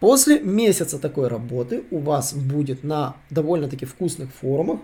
После месяца такой работы у вас будет на довольно-таки вкусных форумах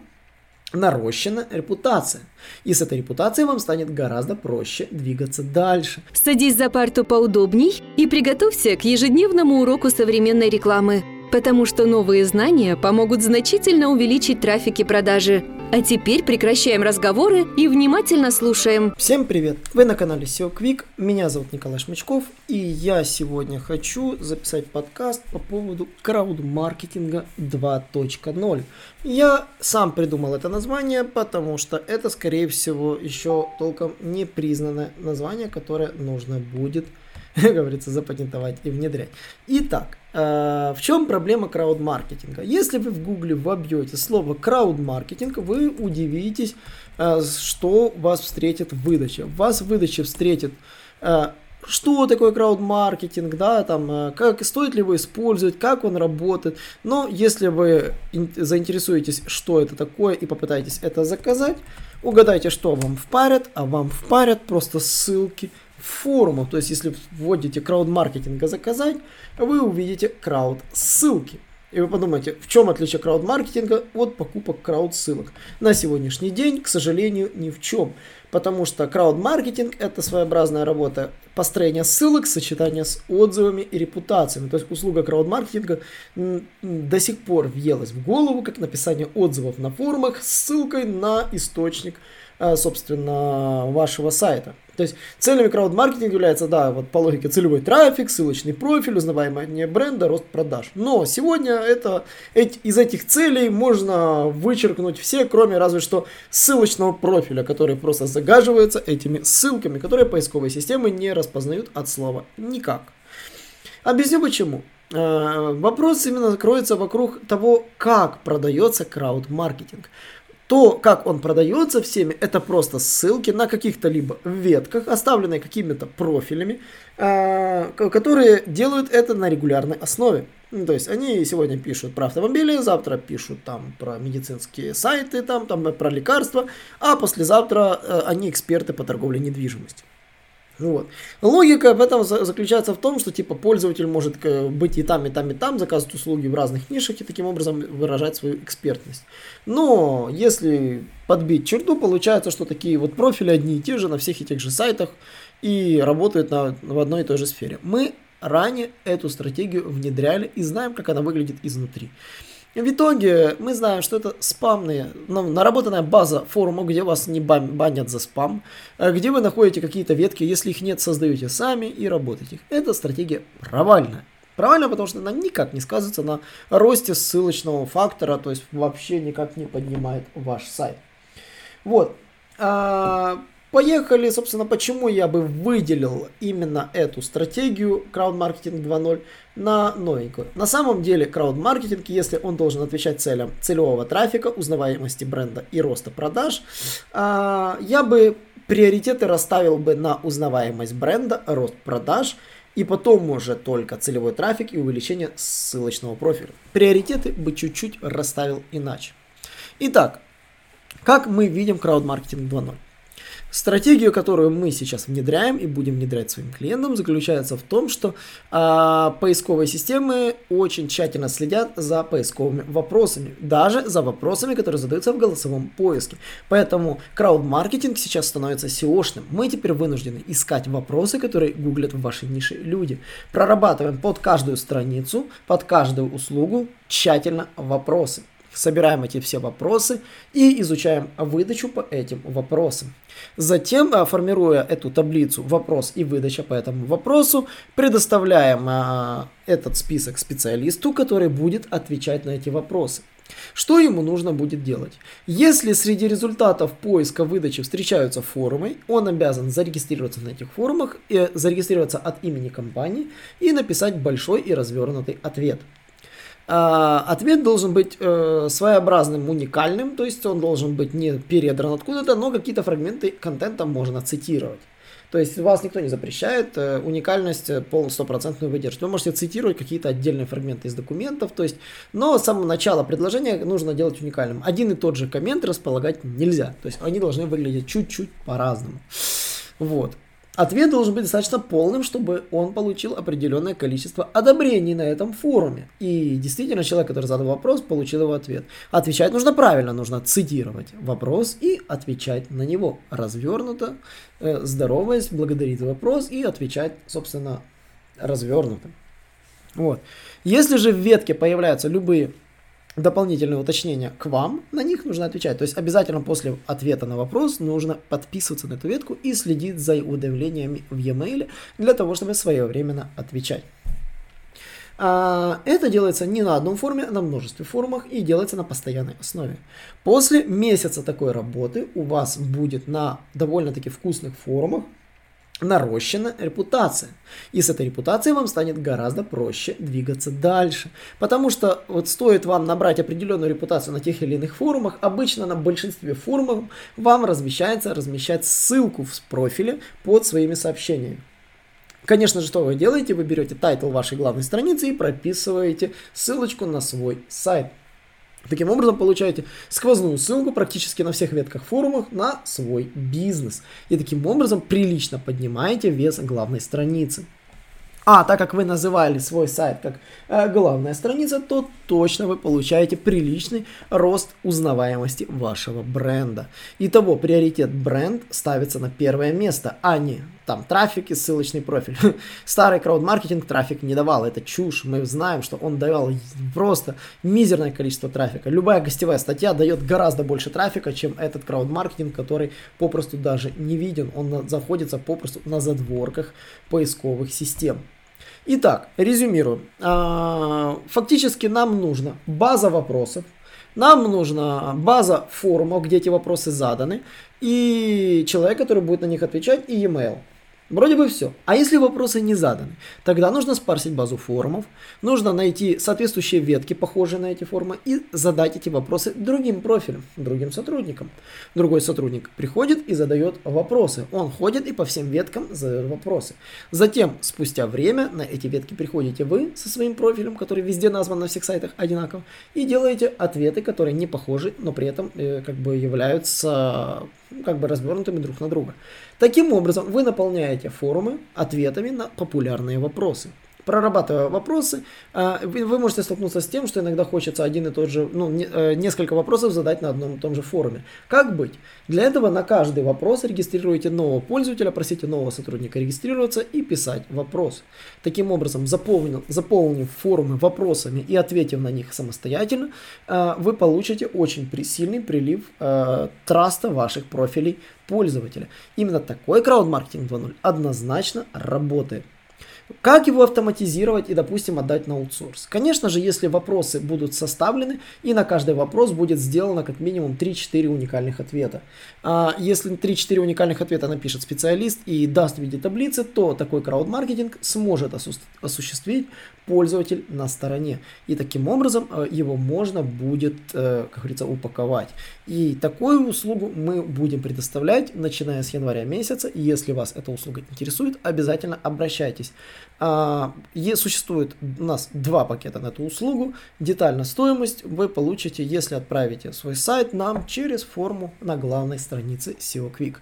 нарощена репутация. И с этой репутацией вам станет гораздо проще двигаться дальше. Садись за парту поудобней и приготовься к ежедневному уроку современной рекламы, потому что новые знания помогут значительно увеличить трафик и продажи. А теперь прекращаем разговоры и внимательно слушаем. Всем привет! Вы на канале SEO Quick, меня зовут Николай Шмычков, и я сегодня хочу записать подкаст по поводу краудмаркетинга 2.0. Я сам придумал это название, потому что это, скорее всего, еще толком не признанное название, которое нужно будет как говорится, запатентовать и внедрять. Итак, в чем проблема краудмаркетинга? Если вы в гугле вобьете слово краудмаркетинг, вы удивитесь, э, что вас встретит в выдаче. Вас в выдаче встретит э, что такое краудмаркетинг, да, там, как, стоит ли его использовать, как он работает. Но если вы заинтересуетесь, что это такое и попытаетесь это заказать, угадайте, что вам впарят, а вам впарят просто ссылки – форумов. То есть, если вводите краудмаркетинга заказать, вы увидите крауд ссылки. И вы подумаете, в чем отличие крауд-маркетинга от покупок крауд-ссылок? На сегодняшний день, к сожалению, ни в чем. Потому что крауд-маркетинг – это своеобразная работа построения ссылок, сочетания с отзывами и репутациями. То есть услуга крауд-маркетинга до сих пор въелась в голову, как написание отзывов на форумах с ссылкой на источник, э, собственно, вашего сайта. То есть целями крауд-маркетинга является, да, вот по логике целевой трафик, ссылочный профиль, узнаваемое бренда, рост продаж. Но сегодня это, эти, из этих целей можно вычеркнуть все, кроме разве что ссылочного профиля, который просто загаживается этими ссылками, которые поисковые системы не распознают от слова никак. Объясню почему. Э, вопрос именно кроется вокруг того, как продается крауд-маркетинг то, как он продается всеми, это просто ссылки на каких-то либо ветках, оставленные какими-то профилями, э, которые делают это на регулярной основе. Ну, то есть они сегодня пишут про автомобили, завтра пишут там про медицинские сайты, там, там про лекарства, а послезавтра э, они эксперты по торговле недвижимостью. Вот. Логика в этом заключается в том, что типа пользователь может быть и там, и там, и там, заказывать услуги в разных нишах и таким образом выражать свою экспертность. Но если подбить черту, получается, что такие вот профили одни и те же на всех этих же сайтах и работают на, в одной и той же сфере. Мы ранее эту стратегию внедряли и знаем, как она выглядит изнутри. В итоге мы знаем, что это спамные, ну, наработанная база форума, где вас не банят за спам, э, где вы находите какие-то ветки, если их нет, создаете сами и работаете. Эта стратегия провальная. Провальная, потому что она никак не сказывается на росте ссылочного фактора, то есть вообще никак не поднимает ваш сайт. Вот. А, Поехали, собственно, почему я бы выделил именно эту стратегию краудмаркетинг 2.0 на новенькую. На самом деле, краудмаркетинг, если он должен отвечать целям целевого трафика, узнаваемости бренда и роста продаж, а, я бы приоритеты расставил бы на узнаваемость бренда, рост продаж, и потом уже только целевой трафик и увеличение ссылочного профиля. Приоритеты бы чуть-чуть расставил иначе. Итак, как мы видим краудмаркетинг 2.0? Стратегию, которую мы сейчас внедряем и будем внедрять своим клиентам, заключается в том, что а, поисковые системы очень тщательно следят за поисковыми вопросами, даже за вопросами, которые задаются в голосовом поиске. Поэтому крауд-маркетинг сейчас становится SEO-шным. Мы теперь вынуждены искать вопросы, которые гуглят в вашей нише люди. Прорабатываем под каждую страницу, под каждую услугу тщательно вопросы собираем эти все вопросы и изучаем выдачу по этим вопросам. Затем, а, формируя эту таблицу вопрос и выдача по этому вопросу, предоставляем а, этот список специалисту, который будет отвечать на эти вопросы. Что ему нужно будет делать? Если среди результатов поиска выдачи встречаются форумы, он обязан зарегистрироваться на этих форумах, и зарегистрироваться от имени компании и написать большой и развернутый ответ. А, ответ должен быть э, своеобразным, уникальным, то есть он должен быть не передран откуда-то, но какие-то фрагменты контента можно цитировать. То есть вас никто не запрещает э, уникальность э, полную стопроцентную выдержать. Вы можете цитировать какие-то отдельные фрагменты из документов, то есть, но с самого начала предложения нужно делать уникальным. Один и тот же коммент располагать нельзя, то есть они должны выглядеть чуть-чуть по-разному. Вот. Ответ должен быть достаточно полным, чтобы он получил определенное количество одобрений на этом форуме. И действительно, человек, который задал вопрос, получил его ответ. Отвечать нужно правильно, нужно цитировать вопрос и отвечать на него. Развернуто, э, здороваясь, благодарить за вопрос и отвечать, собственно, развернуто. Вот. Если же в ветке появляются любые дополнительные уточнения к вам, на них нужно отвечать. То есть обязательно после ответа на вопрос нужно подписываться на эту ветку и следить за уведомлениями в e-mail для того, чтобы своевременно отвечать. А, это делается не на одном форуме, а на множестве форумах и делается на постоянной основе. После месяца такой работы у вас будет на довольно-таки вкусных форумах нарощена репутация. И с этой репутацией вам станет гораздо проще двигаться дальше. Потому что вот стоит вам набрать определенную репутацию на тех или иных форумах, обычно на большинстве форумов вам разрешается размещать ссылку в профиле под своими сообщениями. Конечно же, что вы делаете? Вы берете title вашей главной страницы и прописываете ссылочку на свой сайт. Таким образом, получаете сквозную ссылку практически на всех ветках форумах на свой бизнес. И таким образом прилично поднимаете вес главной страницы. А так как вы называли свой сайт как э, главная страница, то точно вы получаете приличный рост узнаваемости вашего бренда. Итого, приоритет бренд ставится на первое место, а не там трафик и ссылочный профиль. Старый крауд-маркетинг трафик не давал, это чушь. Мы знаем, что он давал просто мизерное количество трафика. Любая гостевая статья дает гораздо больше трафика, чем этот крауд-маркетинг, который попросту даже не виден. Он заходится попросту на задворках поисковых систем. Итак, резюмируем. А, фактически нам нужна база вопросов, нам нужна база форумов, где эти вопросы заданы, и человек, который будет на них отвечать, и e-mail. Вроде бы все. А если вопросы не заданы, тогда нужно спарсить базу форумов, нужно найти соответствующие ветки, похожие на эти форумы, и задать эти вопросы другим профилям, другим сотрудникам. Другой сотрудник приходит и задает вопросы. Он ходит и по всем веткам задает вопросы. Затем, спустя время, на эти ветки приходите вы со своим профилем, который везде назван на всех сайтах одинаково, и делаете ответы, которые не похожи, но при этом э, как бы являются как бы развернутыми друг на друга. Таким образом, вы наполняете форумы ответами на популярные вопросы прорабатывая вопросы, а, вы можете столкнуться с тем, что иногда хочется один и тот же, ну, э, несколько вопросов задать на одном и том же форуме. Как быть? Для этого на каждый вопрос регистрируйте нового пользователя, просите нового сотрудника регистрироваться и писать вопрос. Таким образом, заполнив, заполнив форумы вопросами и ответив на них самостоятельно, а, вы получите очень сильный прилив а, траста ваших профилей пользователя. Именно такой краудмаркетинг 2.0 однозначно работает. Как его автоматизировать и, допустим, отдать на аутсорс? Конечно же, если вопросы будут составлены, и на каждый вопрос будет сделано как минимум 3-4 уникальных ответа. А если 3-4 уникальных ответа напишет специалист и даст в виде таблицы, то такой крауд-маркетинг сможет осуществить пользователь на стороне. И таким образом э, его можно будет, э, как говорится, упаковать. И такую услугу мы будем предоставлять, начиная с января месяца. Если вас эта услуга интересует, обязательно обращайтесь. А, существует у нас два пакета на эту услугу. Детально стоимость вы получите, если отправите свой сайт нам через форму на главной странице SEO Quick.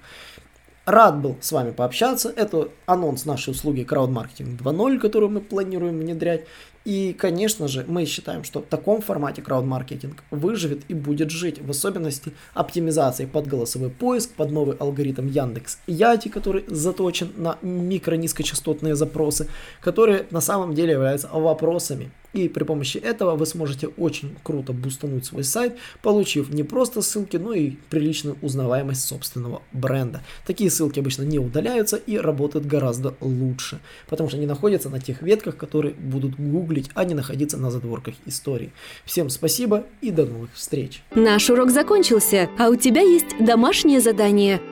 Рад был с вами пообщаться. Это анонс нашей услуги Crowdmarketing 2.0, которую мы планируем внедрять. И, конечно же, мы считаем, что в таком формате крауд-маркетинг выживет и будет жить, в особенности оптимизации под голосовой поиск, под новый алгоритм Яндекс Яти, который заточен на микро-низкочастотные запросы, которые на самом деле являются вопросами и при помощи этого вы сможете очень круто бустануть свой сайт, получив не просто ссылки, но и приличную узнаваемость собственного бренда. Такие ссылки обычно не удаляются и работают гораздо лучше, потому что они находятся на тех ветках, которые будут гуглить, а не находиться на задворках истории. Всем спасибо и до новых встреч. Наш урок закончился, а у тебя есть домашнее задание –